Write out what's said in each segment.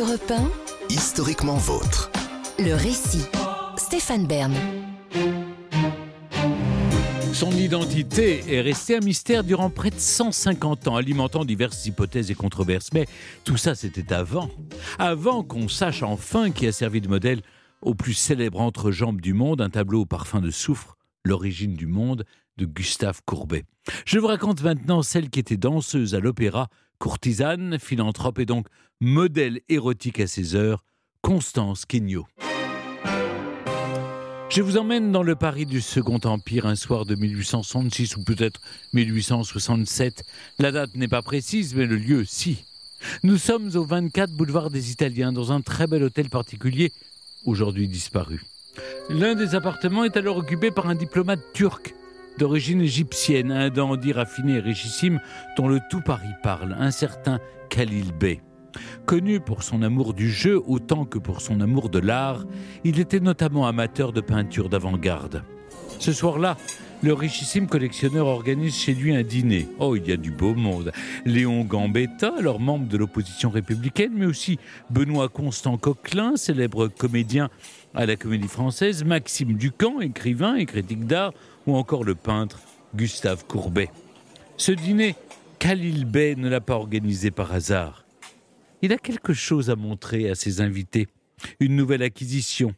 Europe 1, Historiquement vôtre. le récit. Stéphane Bern. Son identité est restée un mystère durant près de 150 ans, alimentant diverses hypothèses et controverses. Mais tout ça, c'était avant. Avant qu'on sache enfin qui a servi de modèle au plus célèbre entrejambe du monde, un tableau au parfum de soufre, L'origine du monde, de Gustave Courbet. Je vous raconte maintenant celle qui était danseuse à l'opéra, courtisane, philanthrope et donc modèle érotique à ses heures, Constance Quignaud. Je vous emmène dans le Paris du Second Empire un soir de 1866 ou peut-être 1867. La date n'est pas précise, mais le lieu, si. Nous sommes au 24 boulevard des Italiens, dans un très bel hôtel particulier, aujourd'hui disparu. L'un des appartements est alors occupé par un diplomate turc d'origine égyptienne, un dandy raffiné et richissime dont le tout Paris parle, un certain Khalil Bey. Connu pour son amour du jeu autant que pour son amour de l'art, il était notamment amateur de peinture d'avant-garde. Ce soir-là, le richissime collectionneur organise chez lui un dîner. Oh, il y a du beau monde. Léon Gambetta, alors membre de l'opposition républicaine, mais aussi Benoît Constant Coquelin, célèbre comédien à la comédie française, Maxime Ducamp, écrivain et critique d'art, ou encore le peintre Gustave Courbet. Ce dîner, Khalil Bey ne l'a pas organisé par hasard. Il a quelque chose à montrer à ses invités. Une nouvelle acquisition.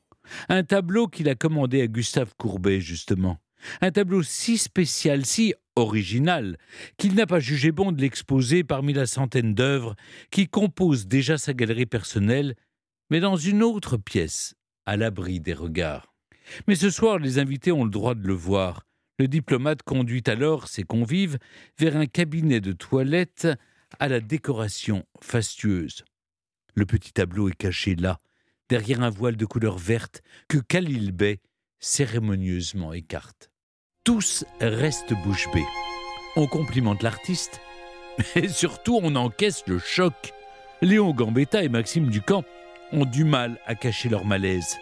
Un tableau qu'il a commandé à Gustave Courbet, justement. Un tableau si spécial, si original, qu'il n'a pas jugé bon de l'exposer parmi la centaine d'œuvres qui composent déjà sa galerie personnelle, mais dans une autre pièce, à l'abri des regards. Mais ce soir, les invités ont le droit de le voir. Le diplomate conduit alors ses convives vers un cabinet de toilette à la décoration fastueuse. Le petit tableau est caché là, derrière un voile de couleur verte que Khalil Bey cérémonieusement écarte. Tous restent bouche bée. On complimente l'artiste, mais surtout on encaisse le choc. Léon Gambetta et Maxime Ducamp ont du mal à cacher leur malaise.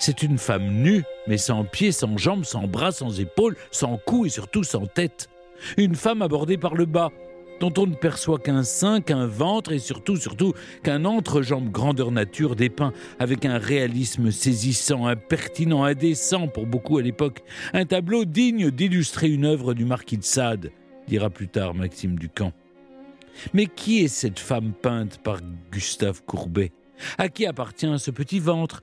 C'est une femme nue, mais sans pieds, sans jambes, sans bras, sans épaules, sans cou et surtout sans tête. Une femme abordée par le bas, dont on ne perçoit qu'un sein, qu'un ventre et surtout, surtout, qu'un entrejambe grandeur nature dépeint avec un réalisme saisissant, impertinent, indécent pour beaucoup à l'époque. Un tableau digne d'illustrer une œuvre du marquis de Sade, dira plus tard Maxime Ducamp. Mais qui est cette femme peinte par Gustave Courbet? À qui appartient ce petit ventre?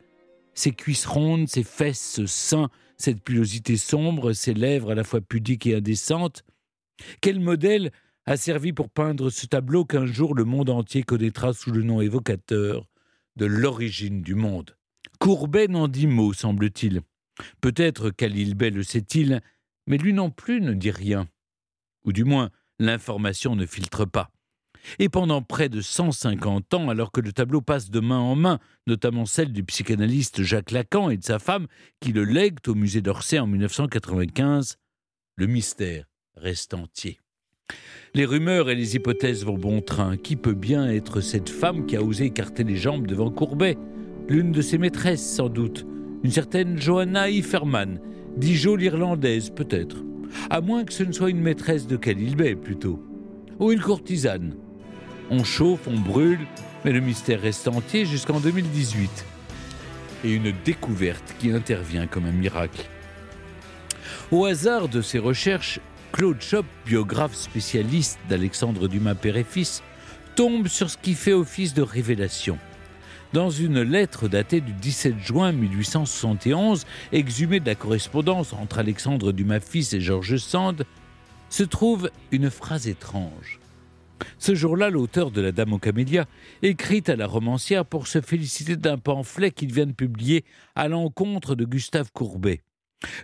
Ces cuisses rondes, ces fesses, ce sein, cette pilosité sombre, ces lèvres à la fois pudiques et indécentes? Quel modèle a servi pour peindre ce tableau qu'un jour le monde entier connaîtra sous le nom évocateur de l'origine du monde. Courbet n'en dit mot, semble-t-il. Peut-être Khalil Bey le sait-il, mais lui non plus ne dit rien. Ou du moins, l'information ne filtre pas. Et pendant près de 150 ans, alors que le tableau passe de main en main, notamment celle du psychanalyste Jacques Lacan et de sa femme, qui le lèguent au musée d'Orsay en 1995, le mystère reste entier. Les rumeurs et les hypothèses vont bon train. Qui peut bien être cette femme qui a osé écarter les jambes devant Courbet? L'une de ses maîtresses, sans doute. Une certaine Johanna Iferman, Dijon l'Irlandaise, peut-être. À moins que ce ne soit une maîtresse de Khalil plutôt. Ou une courtisane. On chauffe, on brûle, mais le mystère reste entier jusqu'en 2018. Et une découverte qui intervient comme un miracle. Au hasard de ses recherches, Claude Chop, biographe spécialiste d'Alexandre Dumas père et fils, tombe sur ce qui fait office de révélation. Dans une lettre datée du 17 juin 1871, exhumée de la correspondance entre Alexandre Dumas fils et Georges Sand, se trouve une phrase étrange. Ce jour-là, l'auteur de La Dame aux Camélias écrit à la romancière pour se féliciter d'un pamphlet qu'il vient de publier à l'encontre de Gustave Courbet.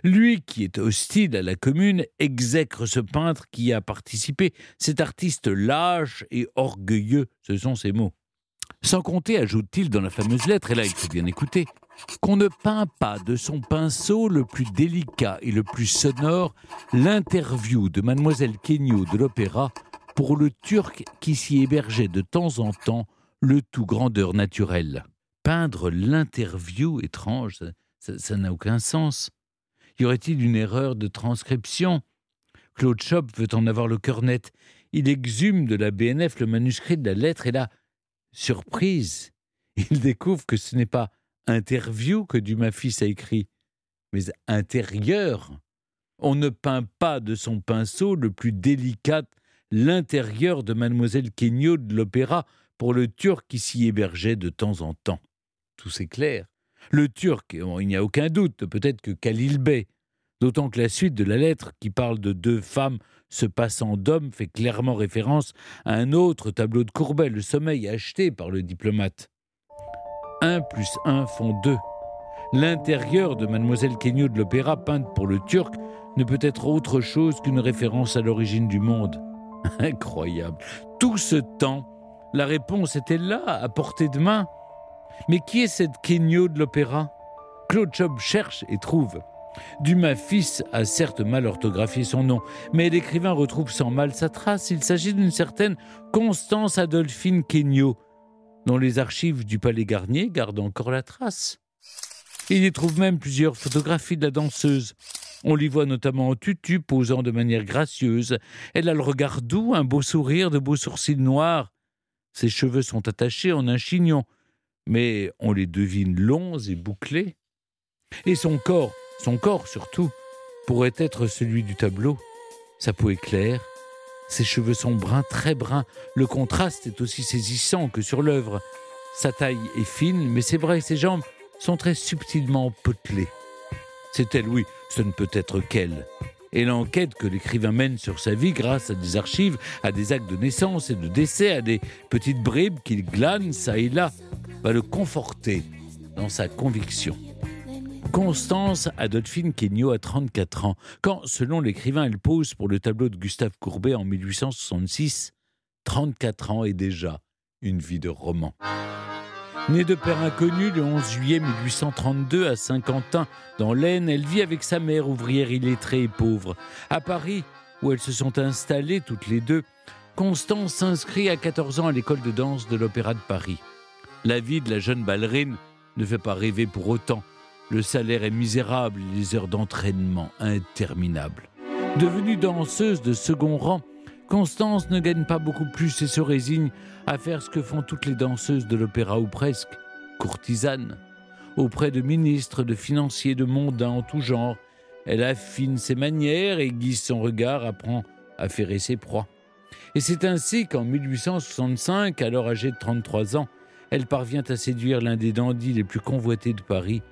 Lui qui est hostile à la commune exècre ce peintre qui y a participé, cet artiste lâche et orgueilleux, ce sont ses mots. Sans compter, ajoute-t-il dans la fameuse lettre, et là il faut bien écouter, qu'on ne peint pas de son pinceau le plus délicat et le plus sonore l'interview de mademoiselle Kenyo de l'opéra pour le Turc qui s'y hébergeait de temps en temps, le tout grandeur naturelle. Peindre l'interview étrange, ça n'a aucun sens. Y aurait-il une erreur de transcription? Claude Chop veut en avoir le cœur net. Il exhume de la BNF le manuscrit de la lettre et là, surprise, il découvre que ce n'est pas interview que Dumas fils a écrit, mais intérieur. On ne peint pas de son pinceau le plus délicat l'intérieur de mademoiselle Kenyo de l'opéra pour le Turc qui s'y hébergeait de temps en temps. Tout c'est clair. Le Turc, il n'y a aucun doute, peut-être que Khalil Bey, d'autant que la suite de la lettre, qui parle de deux femmes se passant d'hommes, fait clairement référence à un autre tableau de Courbet, Le Sommeil, acheté par le diplomate. Un plus un font deux. L'intérieur de Mademoiselle Kenyo de l'Opéra, peinte pour le Turc, ne peut être autre chose qu'une référence à l'origine du monde. Incroyable. Tout ce temps, la réponse était là, à portée de main. Mais qui est cette Kenyo de l'Opéra? Claude Job cherche et trouve. Dumas fils a certes mal orthographié son nom, mais l'écrivain retrouve sans mal sa trace. Il s'agit d'une certaine Constance Adolphine Kenyo, dont les archives du Palais Garnier gardent encore la trace. Il y trouve même plusieurs photographies de la danseuse. On l'y voit notamment en tutu, posant de manière gracieuse. Elle a le regard doux, un beau sourire, de beaux sourcils noirs. Ses cheveux sont attachés en un chignon, mais on les devine longs et bouclés. Et son corps, son corps surtout, pourrait être celui du tableau. Sa peau est claire, ses cheveux sont bruns, très bruns. Le contraste est aussi saisissant que sur l'œuvre. Sa taille est fine, mais c'est vrai, ses jambes sont très subtilement potelées. C'est elle, oui, ce ne peut être qu'elle. Et l'enquête que l'écrivain mène sur sa vie grâce à des archives, à des actes de naissance et de décès, à des petites bribes qu'il glane ça et là, va le conforter dans sa conviction. Constance Adolphine Kenyo a 34 ans, quand, selon l'écrivain, elle pose pour le tableau de Gustave Courbet en 1866, 34 ans et déjà une vie de roman. Née de père inconnu le 11 juillet 1832 à Saint-Quentin, dans l'Aisne, elle vit avec sa mère, ouvrière illettrée et pauvre. À Paris, où elles se sont installées toutes les deux, Constance s'inscrit à 14 ans à l'école de danse de l'Opéra de Paris. La vie de la jeune ballerine ne fait pas rêver pour autant. Le salaire est misérable et les heures d'entraînement interminables. Devenue danseuse de second rang, Constance ne gagne pas beaucoup plus et se résigne à faire ce que font toutes les danseuses de l'opéra ou presque, courtisane. Auprès de ministres, de financiers, de mondains en tout genre, elle affine ses manières, aiguise son regard, apprend à ferrer ses proies. Et c'est ainsi qu'en 1865, alors âgée de 33 ans, elle parvient à séduire l'un des dandys les plus convoités de Paris,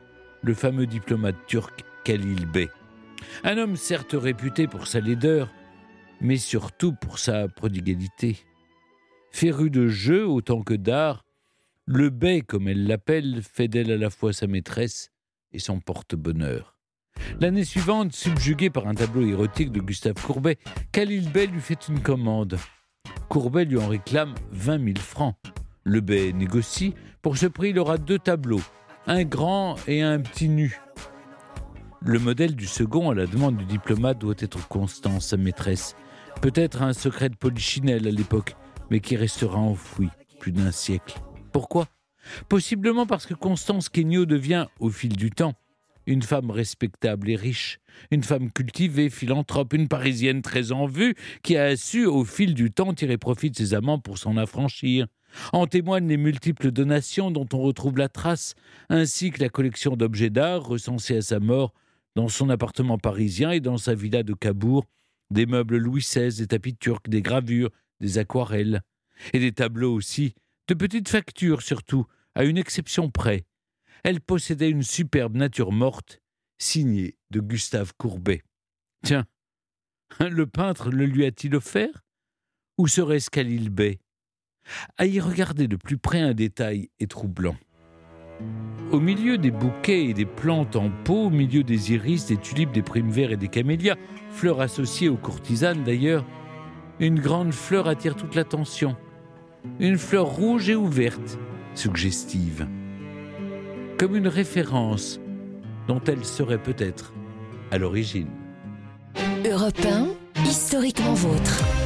le fameux diplomate turc Khalil Bey. Un homme certes réputé pour sa laideur, mais surtout pour sa prodigalité. Féru de jeu autant que d'art, le Bey, comme elle l'appelle, fait d'elle à la fois sa maîtresse et son porte-bonheur. L'année suivante, subjugué par un tableau érotique de Gustave Courbet, Khalil Bey lui fait une commande. Courbet lui en réclame 20 000 francs. Le Bey négocie. Pour ce prix, il aura deux tableaux, un grand et un petit nu. Le modèle du second, à la demande du diplomate, doit être Constance, sa maîtresse. Peut-être un secret de polichinelle à l'époque, mais qui restera enfoui plus d'un siècle. Pourquoi? Possiblement parce que Constance Kenyo devient, au fil du temps, une femme respectable et riche, une femme cultivée, philanthrope, une Parisienne très en vue, qui a su, au fil du temps, tirer profit de ses amants pour s'en affranchir. En témoignent les multiples donations dont on retrouve la trace, ainsi que la collection d'objets d'art recensés à sa mort dans son appartement parisien et dans sa villa de Cabourg, des meubles Louis XVI, des tapis turcs, des gravures, des aquarelles, et des tableaux aussi, de petites factures surtout, à une exception près. Elle possédait une superbe nature morte, signée de Gustave Courbet. Tiens, le peintre le lui a-t-il offert? Ou serait-ce Bey? À y regarder de plus près un détail est troublant. Au milieu des bouquets et des plantes en pot, au milieu des iris, des tulipes, des primes verts et des camélias, fleurs associées aux courtisanes d'ailleurs, une grande fleur attire toute l'attention. Une fleur rouge et ouverte, suggestive. Comme une référence dont elle serait peut-être à l'origine. Historiquement vôtre.